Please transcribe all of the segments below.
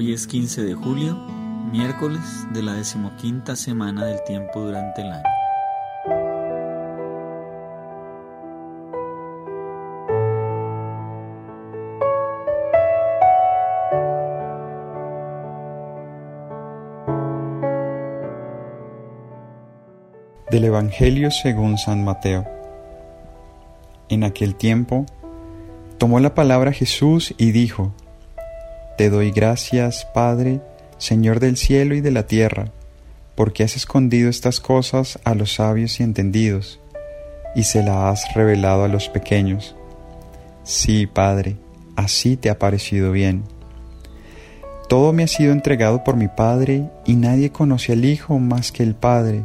Hoy es 15 de julio, miércoles de la decimoquinta semana del tiempo durante el año. Del Evangelio según San Mateo. En aquel tiempo, tomó la palabra Jesús y dijo, te doy gracias, Padre, Señor del cielo y de la tierra, porque has escondido estas cosas a los sabios y entendidos, y se las has revelado a los pequeños. Sí, Padre, así te ha parecido bien. Todo me ha sido entregado por mi Padre, y nadie conoce al Hijo más que el Padre,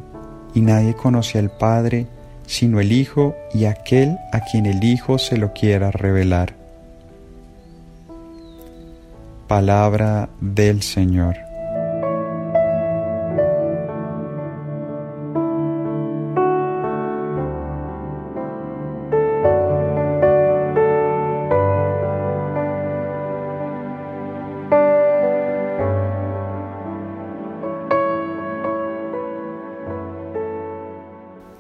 y nadie conoce al Padre sino el Hijo y aquel a quien el Hijo se lo quiera revelar. Palabra del Señor.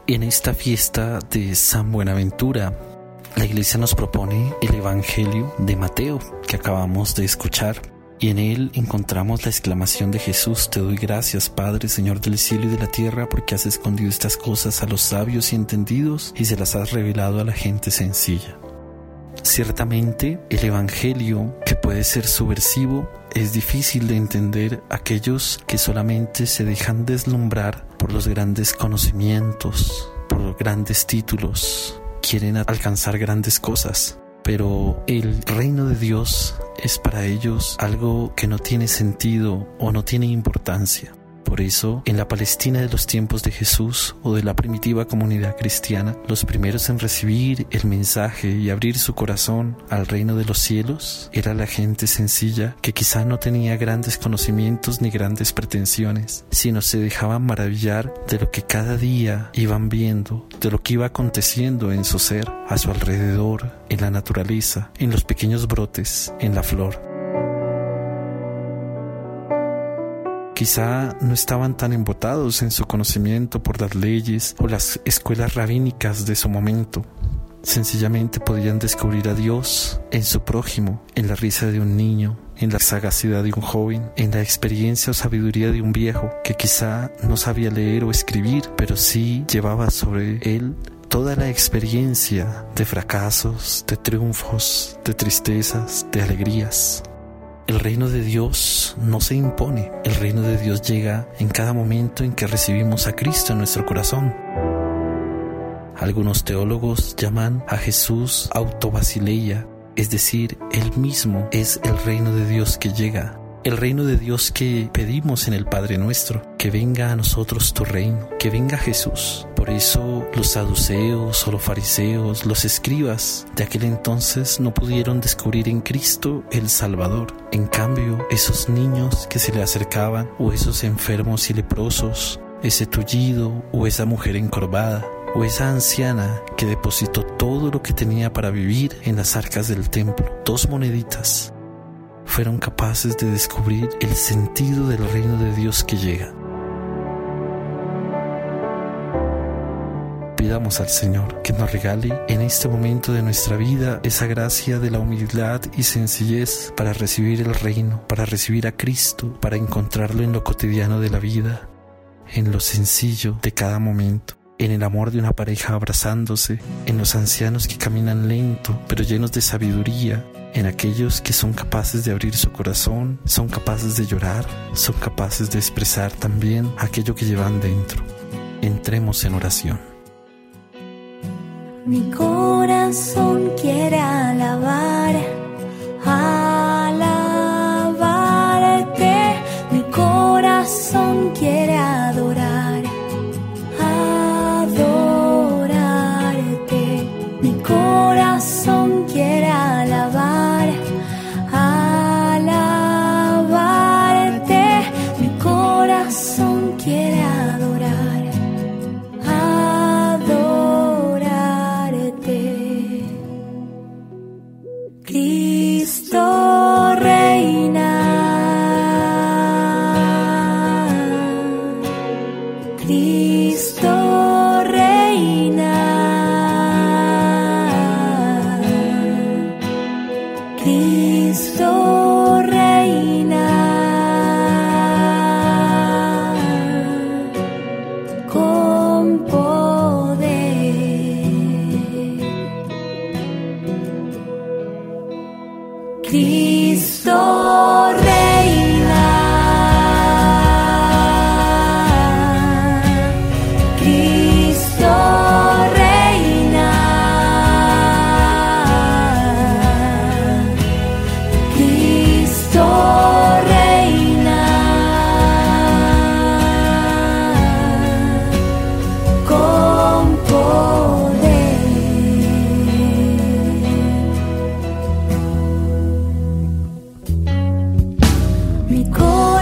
En esta fiesta de San Buenaventura, la iglesia nos propone el Evangelio de Mateo que acabamos de escuchar y en él encontramos la exclamación de Jesús, te doy gracias Padre, Señor del cielo y de la tierra, porque has escondido estas cosas a los sabios y entendidos y se las has revelado a la gente sencilla. Ciertamente, el Evangelio, que puede ser subversivo, es difícil de entender aquellos que solamente se dejan deslumbrar por los grandes conocimientos, por los grandes títulos, quieren alcanzar grandes cosas, pero el reino de Dios es para ellos algo que no tiene sentido o no tiene importancia. Por eso, en la Palestina de los tiempos de Jesús o de la primitiva comunidad cristiana, los primeros en recibir el mensaje y abrir su corazón al reino de los cielos era la gente sencilla que quizá no tenía grandes conocimientos ni grandes pretensiones, sino se dejaban maravillar de lo que cada día iban viendo, de lo que iba aconteciendo en su ser, a su alrededor, en la naturaleza, en los pequeños brotes, en la flor. Quizá no estaban tan embotados en su conocimiento por las leyes o las escuelas rabínicas de su momento. Sencillamente podían descubrir a Dios en su prójimo, en la risa de un niño, en la sagacidad de un joven, en la experiencia o sabiduría de un viejo que quizá no sabía leer o escribir, pero sí llevaba sobre él toda la experiencia de fracasos, de triunfos, de tristezas, de alegrías. El reino de Dios no se impone, el reino de Dios llega en cada momento en que recibimos a Cristo en nuestro corazón. Algunos teólogos llaman a Jesús autobasileia, es decir, Él mismo es el reino de Dios que llega el reino de Dios que pedimos en el Padre nuestro, que venga a nosotros tu reino, que venga Jesús. Por eso los saduceos o los fariseos, los escribas de aquel entonces no pudieron descubrir en Cristo el Salvador. En cambio, esos niños que se le acercaban o esos enfermos y leprosos, ese tullido o esa mujer encorvada, o esa anciana que depositó todo lo que tenía para vivir en las arcas del templo, dos moneditas, fueron capaces de descubrir el sentido del reino de Dios que llega. Pidamos al Señor que nos regale en este momento de nuestra vida esa gracia de la humildad y sencillez para recibir el reino, para recibir a Cristo, para encontrarlo en lo cotidiano de la vida, en lo sencillo de cada momento en el amor de una pareja abrazándose, en los ancianos que caminan lento pero llenos de sabiduría, en aquellos que son capaces de abrir su corazón, son capaces de llorar, son capaces de expresar también aquello que llevan dentro. Entremos en oración. Mi corazón quiere alabar, Cristo Mi corazón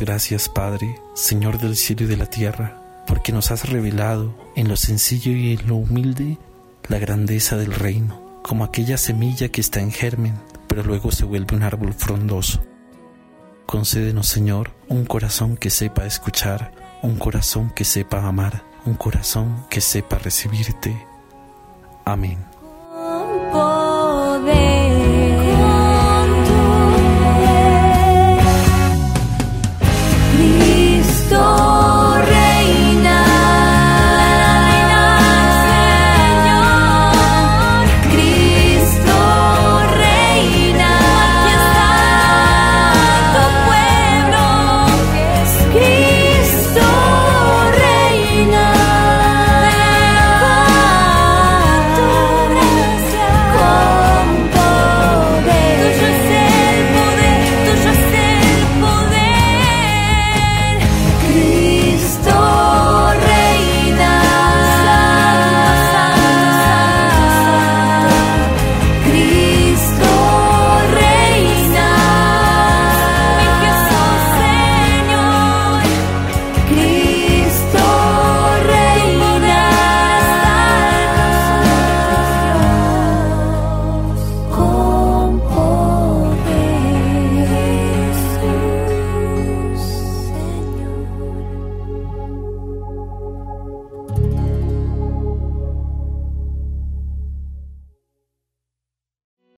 gracias, Padre, Señor del cielo y de la tierra, porque nos has revelado en lo sencillo y en lo humilde la grandeza del reino, como aquella semilla que está en germen, pero luego se vuelve un árbol frondoso. Concédenos, Señor, un corazón que sepa escuchar, un corazón que sepa amar, un corazón que sepa recibirte. Amén.